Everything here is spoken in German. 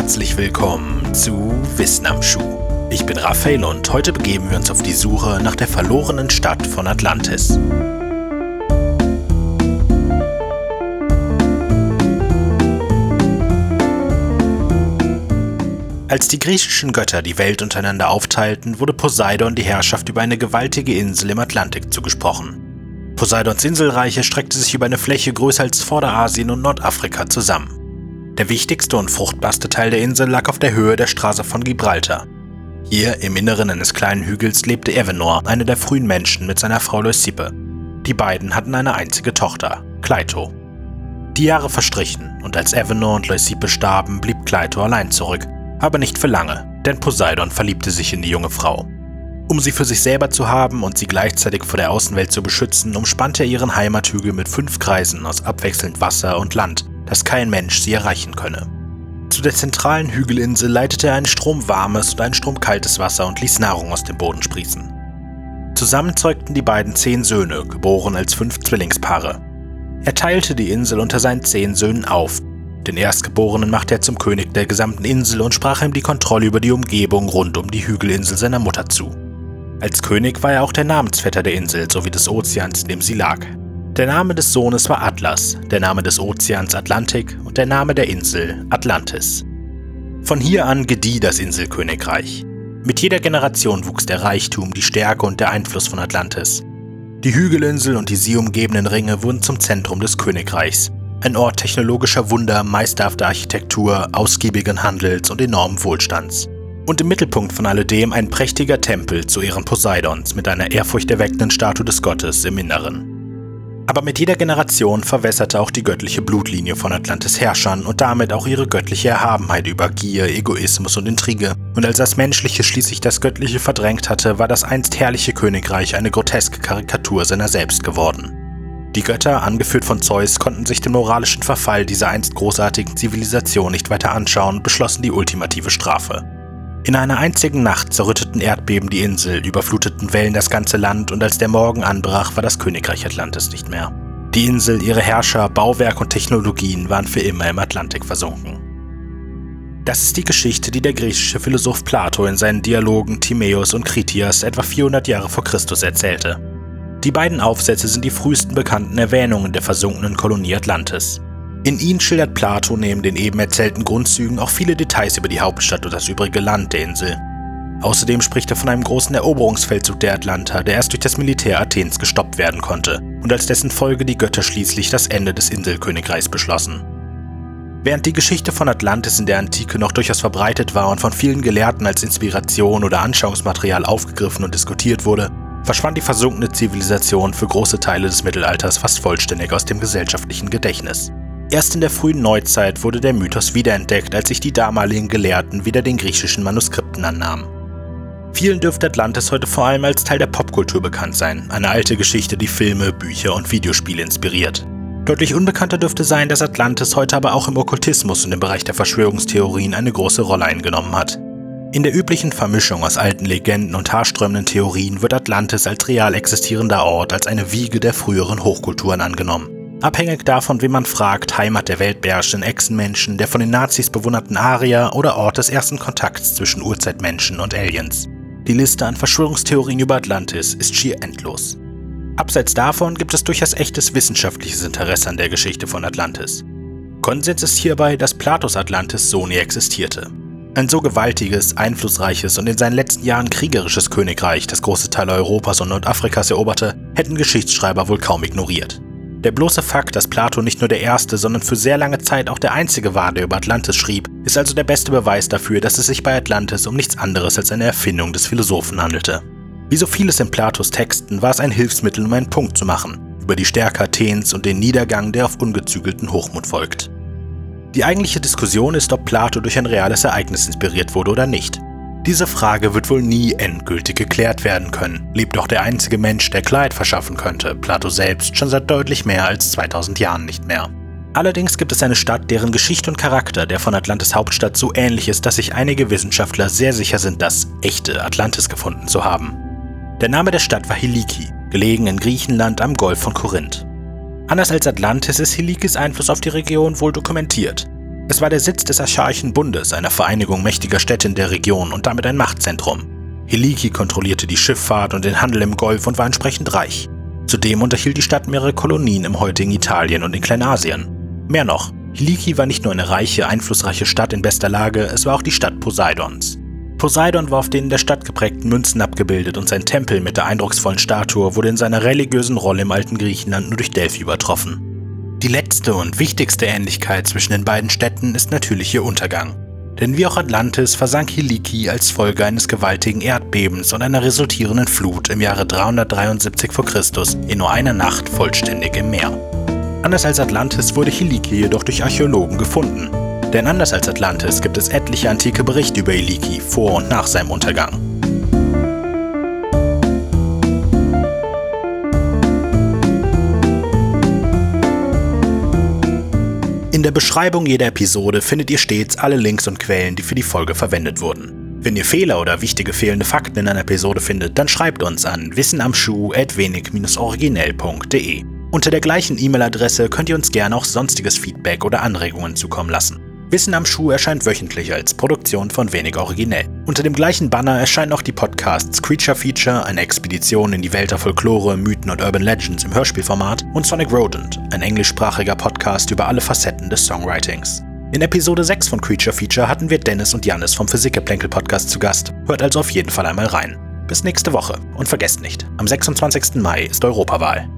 herzlich willkommen zu Wissen am Schuh. Ich bin Raphael und heute begeben wir uns auf die Suche nach der verlorenen Stadt von Atlantis. Als die griechischen Götter die Welt untereinander aufteilten, wurde Poseidon die Herrschaft über eine gewaltige Insel im Atlantik zugesprochen. Poseidons Inselreich erstreckte sich über eine Fläche größer als Vorderasien und Nordafrika zusammen. Der wichtigste und fruchtbarste Teil der Insel lag auf der Höhe der Straße von Gibraltar. Hier, im Inneren eines kleinen Hügels, lebte Evenor, einer der frühen Menschen, mit seiner Frau Leucippe. Die beiden hatten eine einzige Tochter, Kleito. Die Jahre verstrichen, und als Evenor und Leucippe starben, blieb Kleito allein zurück aber nicht für lange, denn Poseidon verliebte sich in die junge Frau. Um sie für sich selber zu haben und sie gleichzeitig vor der Außenwelt zu beschützen, umspannte er ihren Heimathügel mit fünf Kreisen aus abwechselnd Wasser und Land, dass kein Mensch sie erreichen könne. Zu der zentralen Hügelinsel leitete er einen Strom warmes und einen Strom kaltes Wasser und ließ Nahrung aus dem Boden sprießen. Zusammen zeugten die beiden zehn Söhne, geboren als fünf Zwillingspaare. Er teilte die Insel unter seinen zehn Söhnen auf, den Erstgeborenen machte er zum König der gesamten Insel und sprach ihm die Kontrolle über die Umgebung rund um die Hügelinsel seiner Mutter zu. Als König war er auch der Namensvetter der Insel sowie des Ozeans, in dem sie lag. Der Name des Sohnes war Atlas, der Name des Ozeans Atlantik und der Name der Insel Atlantis. Von hier an gedieh das Inselkönigreich. Mit jeder Generation wuchs der Reichtum, die Stärke und der Einfluss von Atlantis. Die Hügelinsel und die sie umgebenden Ringe wurden zum Zentrum des Königreichs, ein Ort technologischer Wunder, meisterhafter Architektur, ausgiebigen Handels und enormen Wohlstands. Und im Mittelpunkt von alledem ein prächtiger Tempel zu Ehren Poseidons mit einer ehrfurchterweckenden Statue des Gottes im Inneren. Aber mit jeder Generation verwässerte auch die göttliche Blutlinie von Atlantis Herrschern und damit auch ihre göttliche Erhabenheit über Gier, Egoismus und Intrige. Und als das Menschliche schließlich das Göttliche verdrängt hatte, war das einst herrliche Königreich eine groteske Karikatur seiner selbst geworden. Die Götter, angeführt von Zeus, konnten sich den moralischen Verfall dieser einst großartigen Zivilisation nicht weiter anschauen und beschlossen die ultimative Strafe. In einer einzigen Nacht zerrütteten Erdbeben die Insel, überfluteten Wellen das ganze Land und als der Morgen anbrach, war das Königreich Atlantis nicht mehr. Die Insel, ihre Herrscher, Bauwerk und Technologien waren für immer im Atlantik versunken. Das ist die Geschichte, die der griechische Philosoph Plato in seinen Dialogen Timaeus und Kritias etwa 400 Jahre vor Christus erzählte. Die beiden Aufsätze sind die frühesten bekannten Erwähnungen der versunkenen Kolonie Atlantis. In ihnen schildert Plato neben den eben erzählten Grundzügen auch viele Details über die Hauptstadt und das übrige Land der Insel. Außerdem spricht er von einem großen Eroberungsfeldzug der Atlanter, der erst durch das Militär Athens gestoppt werden konnte und als dessen Folge die Götter schließlich das Ende des Inselkönigreichs beschlossen. Während die Geschichte von Atlantis in der Antike noch durchaus verbreitet war und von vielen Gelehrten als Inspiration oder Anschauungsmaterial aufgegriffen und diskutiert wurde, verschwand die versunkene Zivilisation für große Teile des Mittelalters fast vollständig aus dem gesellschaftlichen Gedächtnis. Erst in der frühen Neuzeit wurde der Mythos wiederentdeckt, als sich die damaligen Gelehrten wieder den griechischen Manuskripten annahmen. Vielen dürfte Atlantis heute vor allem als Teil der Popkultur bekannt sein, eine alte Geschichte, die Filme, Bücher und Videospiele inspiriert. Deutlich unbekannter dürfte sein, dass Atlantis heute aber auch im Okkultismus und im Bereich der Verschwörungstheorien eine große Rolle eingenommen hat. In der üblichen Vermischung aus alten Legenden und haarsträubenden Theorien wird Atlantis als real existierender Ort als eine Wiege der früheren Hochkulturen angenommen. Abhängig davon, wie man fragt, Heimat der weltbeherrschenden Echsenmenschen, der von den Nazis bewunderten Arier oder Ort des ersten Kontakts zwischen Urzeitmenschen und Aliens. Die Liste an Verschwörungstheorien über Atlantis ist schier endlos. Abseits davon gibt es durchaus echtes wissenschaftliches Interesse an der Geschichte von Atlantis. Konsens ist hierbei, dass Platos Atlantis so nie existierte. Ein so gewaltiges, einflussreiches und in seinen letzten Jahren kriegerisches Königreich, das große Teile Europas und Nordafrikas eroberte, hätten Geschichtsschreiber wohl kaum ignoriert. Der bloße Fakt, dass Plato nicht nur der erste, sondern für sehr lange Zeit auch der einzige war, der über Atlantis schrieb, ist also der beste Beweis dafür, dass es sich bei Atlantis um nichts anderes als eine Erfindung des Philosophen handelte. Wie so vieles in Platos Texten war es ein Hilfsmittel, um einen Punkt zu machen, über die Stärke Athens und den Niedergang, der auf ungezügelten Hochmut folgt. Die eigentliche Diskussion ist, ob Plato durch ein reales Ereignis inspiriert wurde oder nicht. Diese Frage wird wohl nie endgültig geklärt werden können, lebt doch der einzige Mensch, der Klarheit verschaffen könnte, Plato selbst, schon seit deutlich mehr als 2000 Jahren nicht mehr. Allerdings gibt es eine Stadt, deren Geschichte und Charakter der von Atlantis Hauptstadt so ähnlich ist, dass sich einige Wissenschaftler sehr sicher sind, das echte Atlantis gefunden zu haben. Der Name der Stadt war Hiliki, gelegen in Griechenland am Golf von Korinth. Anders als Atlantis ist Hilikis Einfluss auf die Region wohl dokumentiert. Es war der Sitz des Archaischen Bundes, einer Vereinigung mächtiger Städte in der Region und damit ein Machtzentrum. Hiliki kontrollierte die Schifffahrt und den Handel im Golf und war entsprechend reich. Zudem unterhielt die Stadt mehrere Kolonien im heutigen Italien und in Kleinasien. Mehr noch, Hiliki war nicht nur eine reiche, einflussreiche Stadt in bester Lage, es war auch die Stadt Poseidons. Poseidon war auf den in der Stadt geprägten Münzen abgebildet und sein Tempel mit der eindrucksvollen Statue wurde in seiner religiösen Rolle im alten Griechenland nur durch Delphi übertroffen. Die letzte und wichtigste Ähnlichkeit zwischen den beiden Städten ist natürlich ihr Untergang. Denn wie auch Atlantis versank Hiliki als Folge eines gewaltigen Erdbebens und einer resultierenden Flut im Jahre 373 v. Chr. in nur einer Nacht vollständig im Meer. Anders als Atlantis wurde Hiliki jedoch durch Archäologen gefunden. Denn anders als Atlantis gibt es etliche antike Berichte über Hiliki vor und nach seinem Untergang. In der Beschreibung jeder Episode findet ihr stets alle Links und Quellen, die für die Folge verwendet wurden. Wenn ihr Fehler oder wichtige fehlende Fakten in einer Episode findet, dann schreibt uns an wissenamschuh.wenig-originell.de. Unter der gleichen E-Mail-Adresse könnt ihr uns gerne auch sonstiges Feedback oder Anregungen zukommen lassen. Wissen am Schuh erscheint wöchentlich als Produktion von Wenig Originell. Unter dem gleichen Banner erscheinen auch die Podcasts Creature Feature, eine Expedition in die Welt der Folklore, Mythen und Urban Legends im Hörspielformat und Sonic Rodent, ein englischsprachiger Podcast über alle Facetten des Songwritings. In Episode 6 von Creature Feature hatten wir Dennis und Jannis vom Physikgeplänkel Podcast zu Gast. Hört also auf jeden Fall einmal rein. Bis nächste Woche und vergesst nicht, am 26. Mai ist Europawahl.